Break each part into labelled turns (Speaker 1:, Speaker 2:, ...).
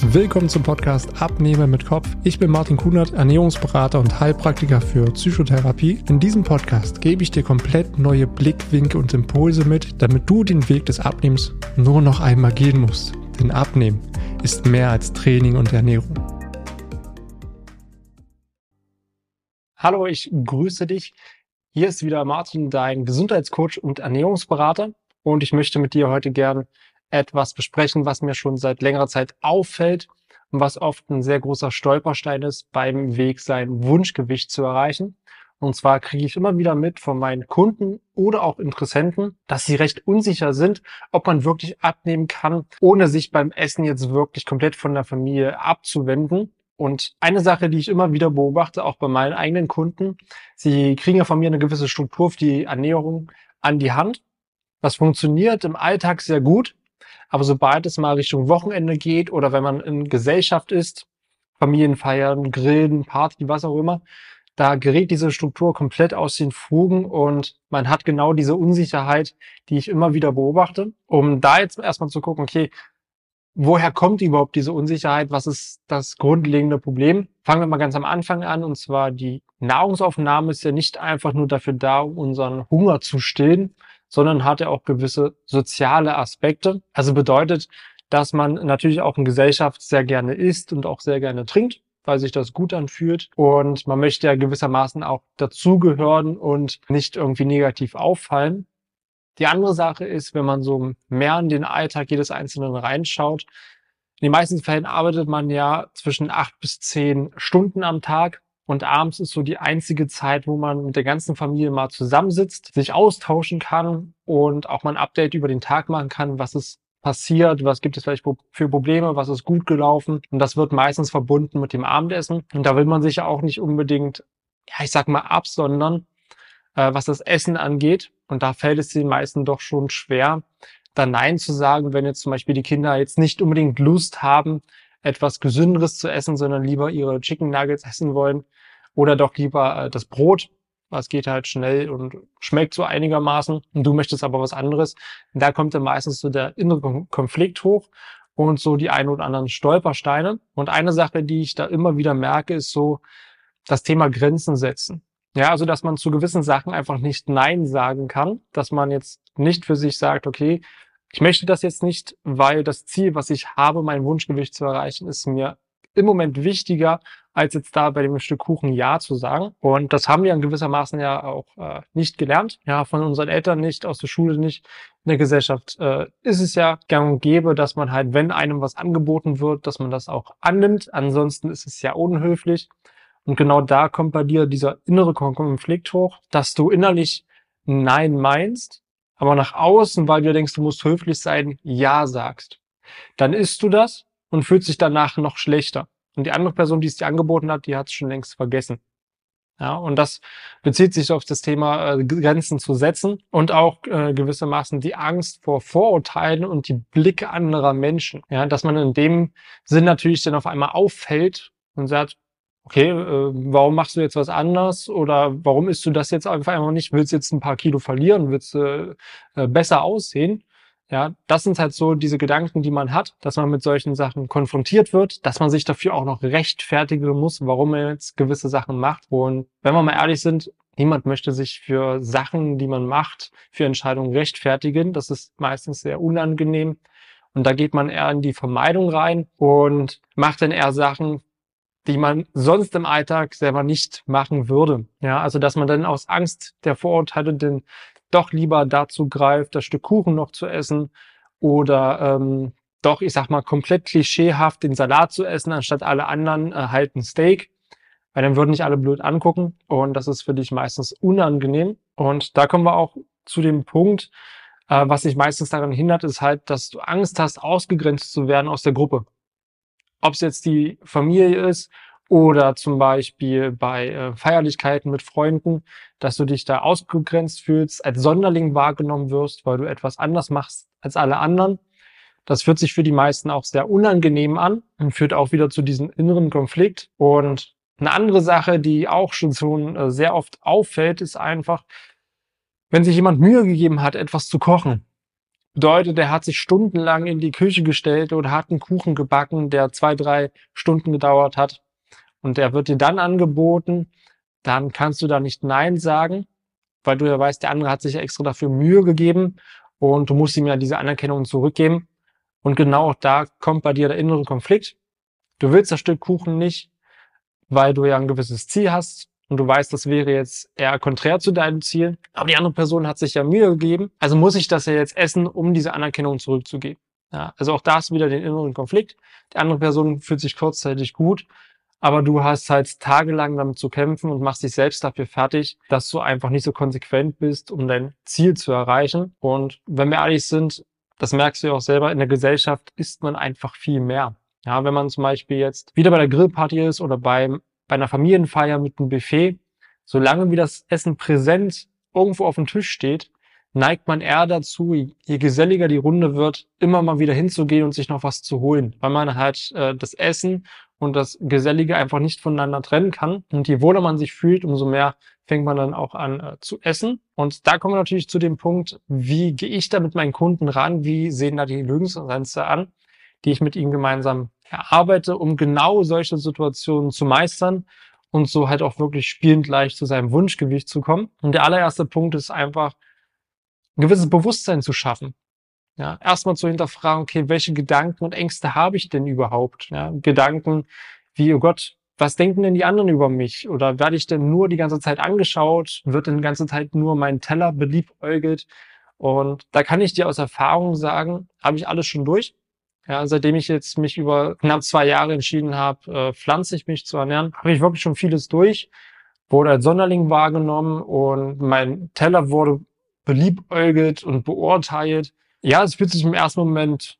Speaker 1: Willkommen zum Podcast Abnehmen mit Kopf. Ich bin Martin Kunert, Ernährungsberater und Heilpraktiker für Psychotherapie. In diesem Podcast gebe ich dir komplett neue Blickwinkel und Impulse mit, damit du den Weg des Abnehmens nur noch einmal gehen musst. Denn Abnehmen ist mehr als Training und Ernährung. Hallo, ich grüße dich. Hier ist wieder Martin, dein Gesundheitscoach und Ernährungsberater. Und ich möchte mit dir heute gern etwas besprechen, was mir schon seit längerer Zeit auffällt und was oft ein sehr großer Stolperstein ist beim Weg, sein Wunschgewicht zu erreichen. Und zwar kriege ich immer wieder mit von meinen Kunden oder auch Interessenten, dass sie recht unsicher sind, ob man wirklich abnehmen kann, ohne sich beim Essen jetzt wirklich komplett von der Familie abzuwenden. Und eine Sache, die ich immer wieder beobachte, auch bei meinen eigenen Kunden, sie kriegen ja von mir eine gewisse Struktur für die Ernährung an die Hand. Das funktioniert im Alltag sehr gut, aber sobald es mal Richtung Wochenende geht oder wenn man in Gesellschaft ist, Familienfeiern, Grillen, Party, was auch immer, da gerät diese Struktur komplett aus den Fugen und man hat genau diese Unsicherheit, die ich immer wieder beobachte, um da jetzt erstmal zu gucken, okay, woher kommt überhaupt diese Unsicherheit? Was ist das grundlegende Problem? Fangen wir mal ganz am Anfang an, und zwar die Nahrungsaufnahme ist ja nicht einfach nur dafür da, um unseren Hunger zu stillen, sondern hat ja auch gewisse soziale Aspekte. Also bedeutet, dass man natürlich auch in Gesellschaft sehr gerne isst und auch sehr gerne trinkt, weil sich das gut anfühlt. Und man möchte ja gewissermaßen auch dazugehören und nicht irgendwie negativ auffallen. Die andere Sache ist, wenn man so mehr in den Alltag jedes Einzelnen reinschaut, in den meisten Fällen arbeitet man ja zwischen acht bis zehn Stunden am Tag. Und abends ist so die einzige Zeit, wo man mit der ganzen Familie mal zusammensitzt, sich austauschen kann und auch mal ein Update über den Tag machen kann, was ist passiert, was gibt es vielleicht für Probleme, was ist gut gelaufen. Und das wird meistens verbunden mit dem Abendessen. Und da will man sich ja auch nicht unbedingt, ja, ich sag mal, absondern, äh, was das Essen angeht. Und da fällt es den meisten doch schon schwer, da Nein zu sagen, wenn jetzt zum Beispiel die Kinder jetzt nicht unbedingt Lust haben, etwas Gesünderes zu essen, sondern lieber ihre Chicken Nuggets essen wollen oder doch lieber äh, das Brot, was geht halt schnell und schmeckt so einigermaßen und du möchtest aber was anderes. Da kommt dann meistens so der innere Konflikt hoch und so die ein oder anderen Stolpersteine. Und eine Sache, die ich da immer wieder merke, ist so das Thema Grenzen setzen. Ja, also dass man zu gewissen Sachen einfach nicht Nein sagen kann, dass man jetzt nicht für sich sagt, okay, ich möchte das jetzt nicht, weil das Ziel, was ich habe, mein Wunschgewicht zu erreichen, ist mir im Moment wichtiger, als jetzt da bei dem Stück Kuchen Ja zu sagen. Und das haben wir in gewissermaßen ja auch äh, nicht gelernt. Ja, von unseren Eltern nicht, aus der Schule nicht. In der Gesellschaft äh, ist es ja gang und gäbe, dass man halt, wenn einem was angeboten wird, dass man das auch annimmt. Ansonsten ist es ja unhöflich. Und genau da kommt bei dir dieser innere Konflikt hoch, dass du innerlich Nein meinst, aber nach außen, weil du denkst, du musst höflich sein, Ja sagst. Dann isst du das und fühlt sich danach noch schlechter. Und die andere Person, die es dir angeboten hat, die hat es schon längst vergessen. Ja, und das bezieht sich auf das Thema äh, Grenzen zu setzen und auch äh, gewissermaßen die Angst vor Vorurteilen und die Blicke anderer Menschen. Ja, dass man in dem Sinn natürlich dann auf einmal auffällt und sagt, okay, äh, warum machst du jetzt was anders oder warum isst du das jetzt einfach einmal nicht? Willst du jetzt ein paar Kilo verlieren? Willst du äh, besser aussehen? Ja, das sind halt so diese Gedanken, die man hat, dass man mit solchen Sachen konfrontiert wird, dass man sich dafür auch noch rechtfertigen muss, warum man jetzt gewisse Sachen macht. Und wenn wir mal ehrlich sind, niemand möchte sich für Sachen, die man macht, für Entscheidungen rechtfertigen. Das ist meistens sehr unangenehm. Und da geht man eher in die Vermeidung rein und macht dann eher Sachen, die man sonst im Alltag selber nicht machen würde. Ja, also dass man dann aus Angst der Vorurteile den doch lieber dazu greift, das Stück Kuchen noch zu essen oder ähm, doch, ich sag mal, komplett klischeehaft den Salat zu essen, anstatt alle anderen äh, halt ein Steak. Weil dann würden nicht alle blöd angucken und das ist für dich meistens unangenehm. Und da kommen wir auch zu dem Punkt, äh, was sich meistens daran hindert, ist halt, dass du Angst hast, ausgegrenzt zu werden aus der Gruppe. Ob es jetzt die Familie ist oder zum Beispiel bei äh, Feierlichkeiten mit Freunden, dass du dich da ausgegrenzt fühlst, als Sonderling wahrgenommen wirst, weil du etwas anders machst als alle anderen. Das fühlt sich für die meisten auch sehr unangenehm an und führt auch wieder zu diesem inneren Konflikt. Und eine andere Sache, die auch schon so äh, sehr oft auffällt, ist einfach, wenn sich jemand Mühe gegeben hat, etwas zu kochen, Bedeutet, er hat sich stundenlang in die Küche gestellt oder hat einen Kuchen gebacken, der zwei, drei Stunden gedauert hat. Und der wird dir dann angeboten, dann kannst du da nicht Nein sagen, weil du ja weißt, der andere hat sich ja extra dafür Mühe gegeben und du musst ihm ja diese Anerkennung zurückgeben. Und genau da kommt bei dir der innere Konflikt. Du willst das Stück Kuchen nicht, weil du ja ein gewisses Ziel hast und du weißt, das wäre jetzt eher konträr zu deinem Ziel. Aber die andere Person hat sich ja Mühe gegeben, also muss ich das ja jetzt essen, um diese Anerkennung zurückzugeben. Ja, also auch da hast du wieder den inneren Konflikt. Die andere Person fühlt sich kurzzeitig gut, aber du hast halt tagelang damit zu kämpfen und machst dich selbst dafür fertig, dass du einfach nicht so konsequent bist, um dein Ziel zu erreichen. Und wenn wir ehrlich sind, das merkst du ja auch selber, in der Gesellschaft isst man einfach viel mehr. Ja, wenn man zum Beispiel jetzt wieder bei der Grillparty ist oder beim, bei einer Familienfeier mit einem Buffet, solange wie das Essen präsent irgendwo auf dem Tisch steht, neigt man eher dazu, je geselliger die Runde wird, immer mal wieder hinzugehen und sich noch was zu holen, weil man halt äh, das Essen und das Gesellige einfach nicht voneinander trennen kann. Und je wohler man sich fühlt, umso mehr fängt man dann auch an äh, zu essen. Und da kommen wir natürlich zu dem Punkt, wie gehe ich da mit meinen Kunden ran? Wie sehen da die Lösungsgrenze an, die ich mit ihnen gemeinsam erarbeite, um genau solche Situationen zu meistern und so halt auch wirklich spielend leicht zu seinem Wunschgewicht zu kommen. Und der allererste Punkt ist einfach, ein gewisses Bewusstsein zu schaffen. Ja, erstmal zu hinterfragen, okay, welche Gedanken und Ängste habe ich denn überhaupt? Ja, Gedanken wie, oh Gott, was denken denn die anderen über mich? Oder werde ich denn nur die ganze Zeit angeschaut? Wird denn die ganze Zeit nur mein Teller beliebäugelt? Und da kann ich dir aus Erfahrung sagen, habe ich alles schon durch. Ja, seitdem ich jetzt mich über knapp zwei Jahre entschieden habe, äh, pflanzlich mich zu ernähren, habe ich wirklich schon vieles durch. Wurde als Sonderling wahrgenommen und mein Teller wurde beliebäugelt und beurteilt. Ja, es fühlt sich im ersten Moment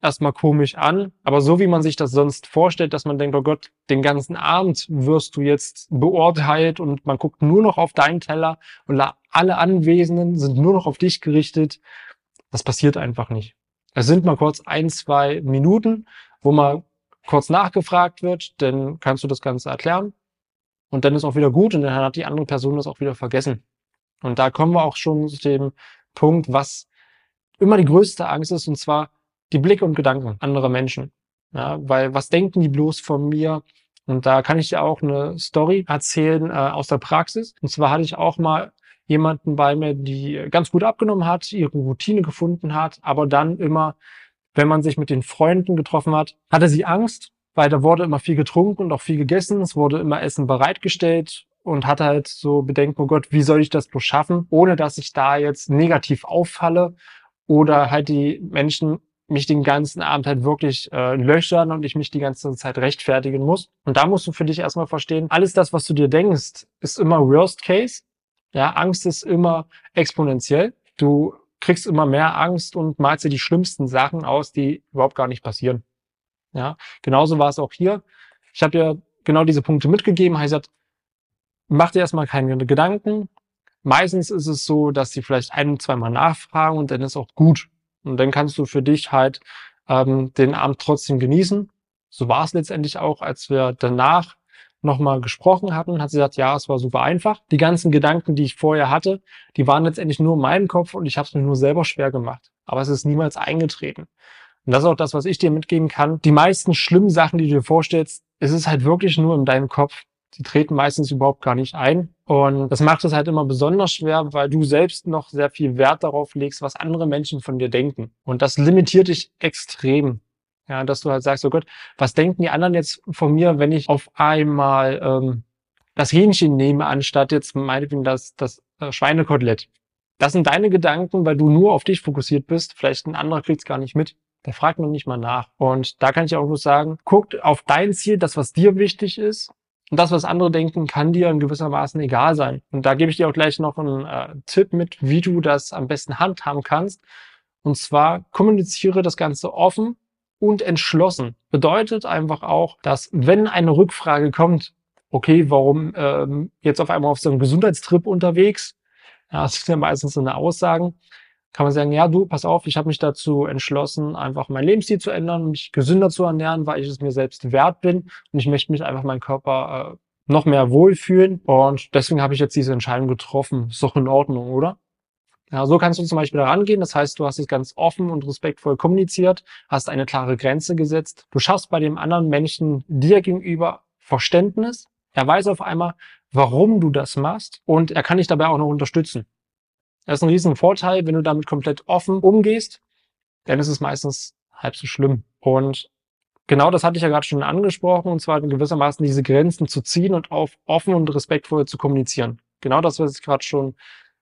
Speaker 1: erstmal komisch an, aber so wie man sich das sonst vorstellt, dass man denkt, oh Gott, den ganzen Abend wirst du jetzt beurteilt und man guckt nur noch auf deinen Teller und alle Anwesenden sind nur noch auf dich gerichtet. Das passiert einfach nicht. Es sind mal kurz ein, zwei Minuten, wo mal kurz nachgefragt wird, dann kannst du das Ganze erklären und dann ist auch wieder gut und dann hat die andere Person das auch wieder vergessen. Und da kommen wir auch schon zu dem Punkt, was immer die größte Angst ist, und zwar die Blicke und Gedanken anderer Menschen. Ja, weil was denken die bloß von mir? Und da kann ich dir auch eine Story erzählen äh, aus der Praxis. Und zwar hatte ich auch mal jemanden bei mir, die ganz gut abgenommen hat, ihre Routine gefunden hat, aber dann immer, wenn man sich mit den Freunden getroffen hat, hatte sie Angst, weil da wurde immer viel getrunken und auch viel gegessen, es wurde immer Essen bereitgestellt und hatte halt so Bedenken, oh Gott, wie soll ich das bloß schaffen, ohne dass ich da jetzt negativ auffalle oder halt die Menschen mich den ganzen Abend halt wirklich äh, löchern und ich mich die ganze Zeit rechtfertigen muss. Und da musst du für dich erstmal verstehen, alles das, was du dir denkst, ist immer Worst Case. Ja, Angst ist immer exponentiell. Du kriegst immer mehr Angst und malst dir die schlimmsten Sachen aus, die überhaupt gar nicht passieren. Ja, genauso war es auch hier. Ich habe dir genau diese Punkte mitgegeben, heißt, mach dir erstmal keine Gedanken, Meistens ist es so, dass sie vielleicht ein, zweimal nachfragen und dann ist auch gut. Und dann kannst du für dich halt ähm, den Abend trotzdem genießen. So war es letztendlich auch, als wir danach nochmal gesprochen hatten, hat sie gesagt, ja, es war super einfach. Die ganzen Gedanken, die ich vorher hatte, die waren letztendlich nur in meinem Kopf und ich habe es mir nur selber schwer gemacht. Aber es ist niemals eingetreten. Und das ist auch das, was ich dir mitgeben kann. Die meisten schlimmen Sachen, die du dir vorstellst, es ist halt wirklich nur in deinem Kopf. Die treten meistens überhaupt gar nicht ein. Und das macht es halt immer besonders schwer, weil du selbst noch sehr viel Wert darauf legst, was andere Menschen von dir denken. Und das limitiert dich extrem. Ja, dass du halt sagst, oh Gott, was denken die anderen jetzt von mir, wenn ich auf einmal ähm, das Hähnchen nehme, anstatt jetzt meinetwegen das, das äh, Schweinekotelett. Das sind deine Gedanken, weil du nur auf dich fokussiert bist. Vielleicht ein anderer kriegt's gar nicht mit. Der fragt noch nicht mal nach. Und da kann ich auch nur sagen, guck auf dein Ziel, das, was dir wichtig ist, und das, was andere denken, kann dir in gewissermaßen egal sein. Und da gebe ich dir auch gleich noch einen äh, Tipp mit, wie du das am besten handhaben kannst. Und zwar kommuniziere das Ganze offen und entschlossen. Bedeutet einfach auch, dass wenn eine Rückfrage kommt, okay, warum ähm, jetzt auf einmal auf so einem Gesundheitstrip unterwegs? Ja, das sind ja meistens so eine Aussagen kann man sagen, ja, du, pass auf, ich habe mich dazu entschlossen, einfach mein Lebensstil zu ändern, mich gesünder zu ernähren, weil ich es mir selbst wert bin und ich möchte mich einfach meinen Körper äh, noch mehr wohlfühlen und deswegen habe ich jetzt diese Entscheidung getroffen. Ist doch in Ordnung, oder? Ja, so kannst du zum Beispiel da rangehen. Das heißt, du hast es ganz offen und respektvoll kommuniziert, hast eine klare Grenze gesetzt. Du schaffst bei dem anderen Menschen dir gegenüber Verständnis. Er weiß auf einmal, warum du das machst und er kann dich dabei auch noch unterstützen. Das ist ein riesen Vorteil, wenn du damit komplett offen umgehst, ist es meistens halb so schlimm. Und genau das hatte ich ja gerade schon angesprochen, und zwar gewissermaßen diese Grenzen zu ziehen und auf offen und respektvoll zu kommunizieren. Genau das, was ich gerade schon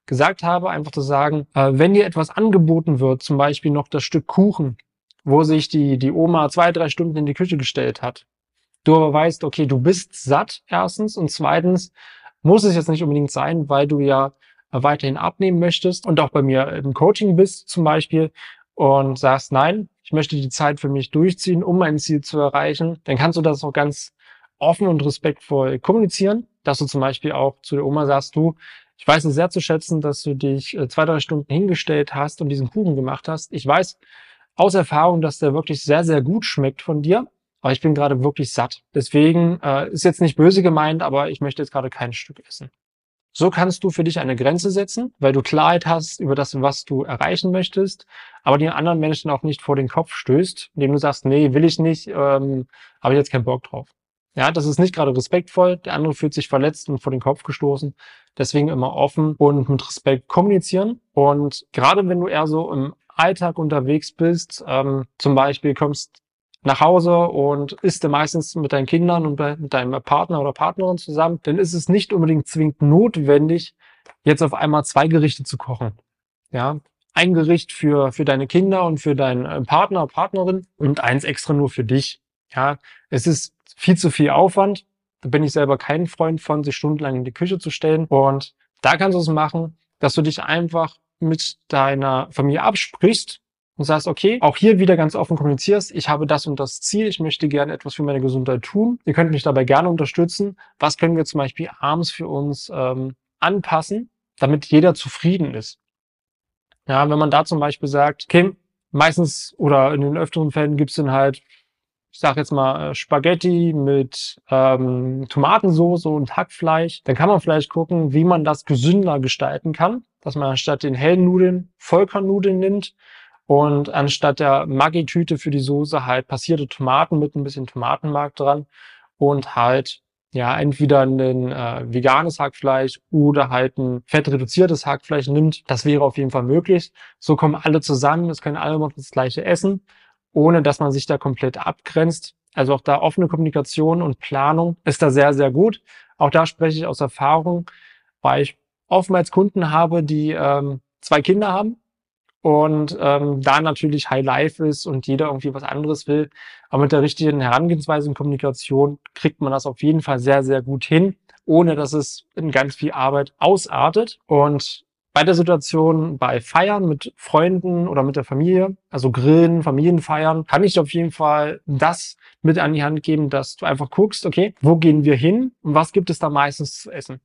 Speaker 1: gesagt habe, einfach zu sagen, äh, wenn dir etwas angeboten wird, zum Beispiel noch das Stück Kuchen, wo sich die, die Oma zwei, drei Stunden in die Küche gestellt hat, du aber weißt, okay, du bist satt, erstens, und zweitens muss es jetzt nicht unbedingt sein, weil du ja weiterhin abnehmen möchtest und auch bei mir im Coaching bist zum Beispiel und sagst, nein, ich möchte die Zeit für mich durchziehen, um mein Ziel zu erreichen, dann kannst du das auch ganz offen und respektvoll kommunizieren, dass du zum Beispiel auch zu der Oma sagst, du, ich weiß es sehr zu schätzen, dass du dich äh, zwei, drei Stunden hingestellt hast und diesen Kuchen gemacht hast. Ich weiß aus Erfahrung, dass der wirklich sehr, sehr gut schmeckt von dir, aber ich bin gerade wirklich satt. Deswegen äh, ist jetzt nicht böse gemeint, aber ich möchte jetzt gerade kein Stück essen. So kannst du für dich eine Grenze setzen, weil du Klarheit hast über das, was du erreichen möchtest, aber den anderen Menschen auch nicht vor den Kopf stößt, indem du sagst, nee, will ich nicht, ähm, habe ich jetzt keinen Bock drauf. Ja, das ist nicht gerade respektvoll. Der andere fühlt sich verletzt und vor den Kopf gestoßen. Deswegen immer offen und mit Respekt kommunizieren. Und gerade wenn du eher so im Alltag unterwegs bist, ähm, zum Beispiel kommst nach Hause und isst meistens mit deinen Kindern und mit deinem Partner oder Partnerin zusammen, dann ist es nicht unbedingt zwingend notwendig, jetzt auf einmal zwei Gerichte zu kochen. Ja, ein Gericht für, für deine Kinder und für deinen äh, Partner, Partnerin und eins extra nur für dich. Ja, es ist viel zu viel Aufwand. Da bin ich selber kein Freund von, sich stundenlang in die Küche zu stellen. Und da kannst du es machen, dass du dich einfach mit deiner Familie absprichst und sagst, okay, auch hier wieder ganz offen kommunizierst, ich habe das und das Ziel, ich möchte gerne etwas für meine Gesundheit tun. Ihr könnt mich dabei gerne unterstützen. Was können wir zum Beispiel abends für uns ähm, anpassen, damit jeder zufrieden ist? Ja, wenn man da zum Beispiel sagt, okay, meistens oder in den öfteren Fällen gibt's dann halt, ich sage jetzt mal, äh, Spaghetti mit ähm, Tomatensauce und Hackfleisch, dann kann man vielleicht gucken, wie man das gesünder gestalten kann, dass man statt den hellen Nudeln Vollkornnudeln nimmt und anstatt der Maggi-Tüte für die Soße halt passierte Tomaten mit ein bisschen Tomatenmark dran und halt ja entweder ein äh, veganes Hackfleisch oder halt ein fettreduziertes Hackfleisch nimmt. Das wäre auf jeden Fall möglich. So kommen alle zusammen, es können alle noch das gleiche essen, ohne dass man sich da komplett abgrenzt. Also auch da offene Kommunikation und Planung ist da sehr, sehr gut. Auch da spreche ich aus Erfahrung, weil ich oftmals Kunden habe, die ähm, zwei Kinder haben und ähm, da natürlich High Life ist und jeder irgendwie was anderes will. Aber mit der richtigen Herangehensweise und Kommunikation kriegt man das auf jeden Fall sehr, sehr gut hin, ohne dass es in ganz viel Arbeit ausartet. Und bei der Situation bei Feiern mit Freunden oder mit der Familie, also Grillen, Familienfeiern, kann ich auf jeden Fall das mit an die Hand geben, dass du einfach guckst, okay, wo gehen wir hin und was gibt es da meistens zu essen?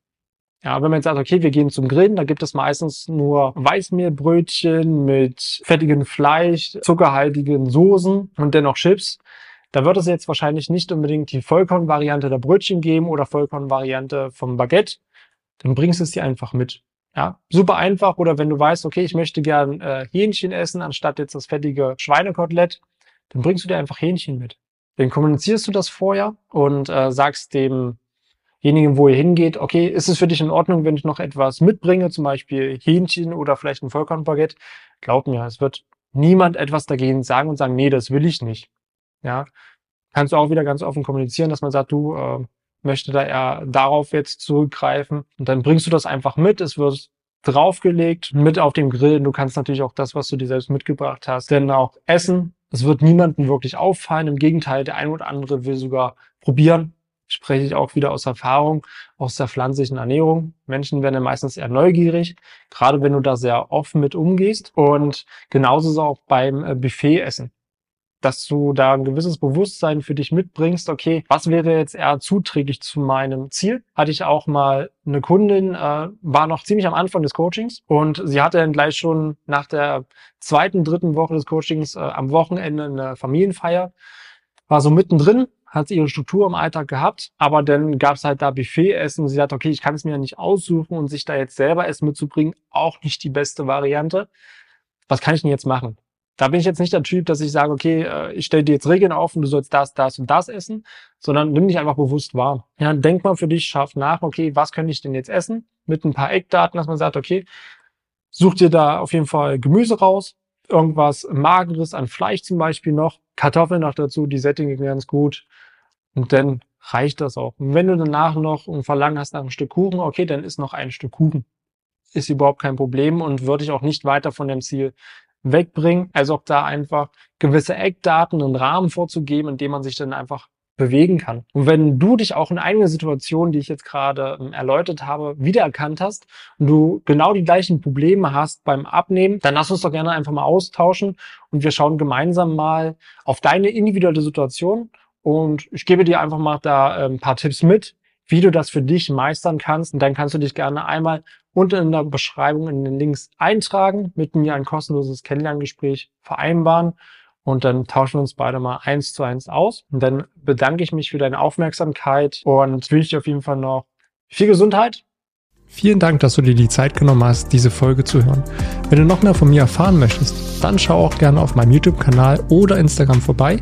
Speaker 1: Ja, wenn man jetzt sagt, okay, wir gehen zum Grillen, da gibt es meistens nur Weißmehlbrötchen mit fettigem Fleisch, zuckerhaltigen Soßen und dennoch Chips. Da wird es jetzt wahrscheinlich nicht unbedingt die Vollkornvariante der Brötchen geben oder Vollkornvariante vom Baguette. Dann bringst du es dir einfach mit. Ja, super einfach. Oder wenn du weißt, okay, ich möchte gern äh, Hähnchen essen, anstatt jetzt das fettige Schweinekotelett, dann bringst du dir einfach Hähnchen mit. Dann kommunizierst du das vorher und äh, sagst dem demjenigen, wo ihr hingeht, okay, ist es für dich in Ordnung, wenn ich noch etwas mitbringe, zum Beispiel Hähnchen oder vielleicht ein Vollkornbaguette? Glaub mir, es wird niemand etwas dagegen sagen und sagen, nee, das will ich nicht. Ja, kannst du auch wieder ganz offen kommunizieren, dass man sagt, du äh, möchte da eher darauf jetzt zurückgreifen und dann bringst du das einfach mit. Es wird draufgelegt, mit auf dem Grill. Du kannst natürlich auch das, was du dir selbst mitgebracht hast, denn auch essen. Es wird niemandem wirklich auffallen. Im Gegenteil, der ein oder andere will sogar probieren, spreche ich auch wieder aus Erfahrung aus der pflanzlichen Ernährung. Menschen werden ja meistens eher neugierig, gerade wenn du da sehr offen mit umgehst. Und genauso ist es auch beim äh, Buffetessen dass du da ein gewisses Bewusstsein für dich mitbringst, okay, was wäre jetzt eher zuträglich zu meinem Ziel? Hatte ich auch mal eine Kundin, äh, war noch ziemlich am Anfang des Coachings und sie hatte dann gleich schon nach der zweiten, dritten Woche des Coachings äh, am Wochenende eine Familienfeier, war so mittendrin hat ihre Struktur im Alltag gehabt, aber dann gab es halt da Buffet-Essen und sie sagt, okay, ich kann es mir ja nicht aussuchen und sich da jetzt selber Essen mitzubringen, auch nicht die beste Variante. Was kann ich denn jetzt machen? Da bin ich jetzt nicht der Typ, dass ich sage, okay, äh, ich stelle dir jetzt Regeln auf und du sollst das, das und das essen, sondern nimm dich einfach bewusst wahr. Ja, denk mal für dich, schaff nach, okay, was könnte ich denn jetzt essen? Mit ein paar Eckdaten, dass man sagt, okay, such dir da auf jeden Fall Gemüse raus, irgendwas Mageres an Fleisch zum Beispiel noch, Kartoffeln noch dazu, die sättigen ganz gut. Und dann reicht das auch. Und wenn du danach noch ein Verlangen hast nach einem Stück Kuchen, okay, dann ist noch ein Stück Kuchen. Ist überhaupt kein Problem und würde ich auch nicht weiter von dem Ziel wegbringen. Also auch da einfach gewisse Eckdaten, einen Rahmen vorzugeben, in dem man sich dann einfach bewegen kann. Und wenn du dich auch in einigen Situationen, die ich jetzt gerade ähm, erläutert habe, wiedererkannt hast und du genau die gleichen Probleme hast beim Abnehmen, dann lass uns doch gerne einfach mal austauschen und wir schauen gemeinsam mal auf deine individuelle Situation und ich gebe dir einfach mal da ein paar Tipps mit, wie du das für dich meistern kannst. Und dann kannst du dich gerne einmal unten in der Beschreibung in den Links eintragen, mit mir ein kostenloses Kennenlerngespräch vereinbaren und dann tauschen wir uns beide mal eins zu eins aus. Und dann bedanke ich mich für deine Aufmerksamkeit und wünsche dir auf jeden Fall noch viel Gesundheit.
Speaker 2: Vielen Dank, dass du dir die Zeit genommen hast, diese Folge zu hören. Wenn du noch mehr von mir erfahren möchtest, dann schau auch gerne auf meinem YouTube-Kanal oder Instagram vorbei.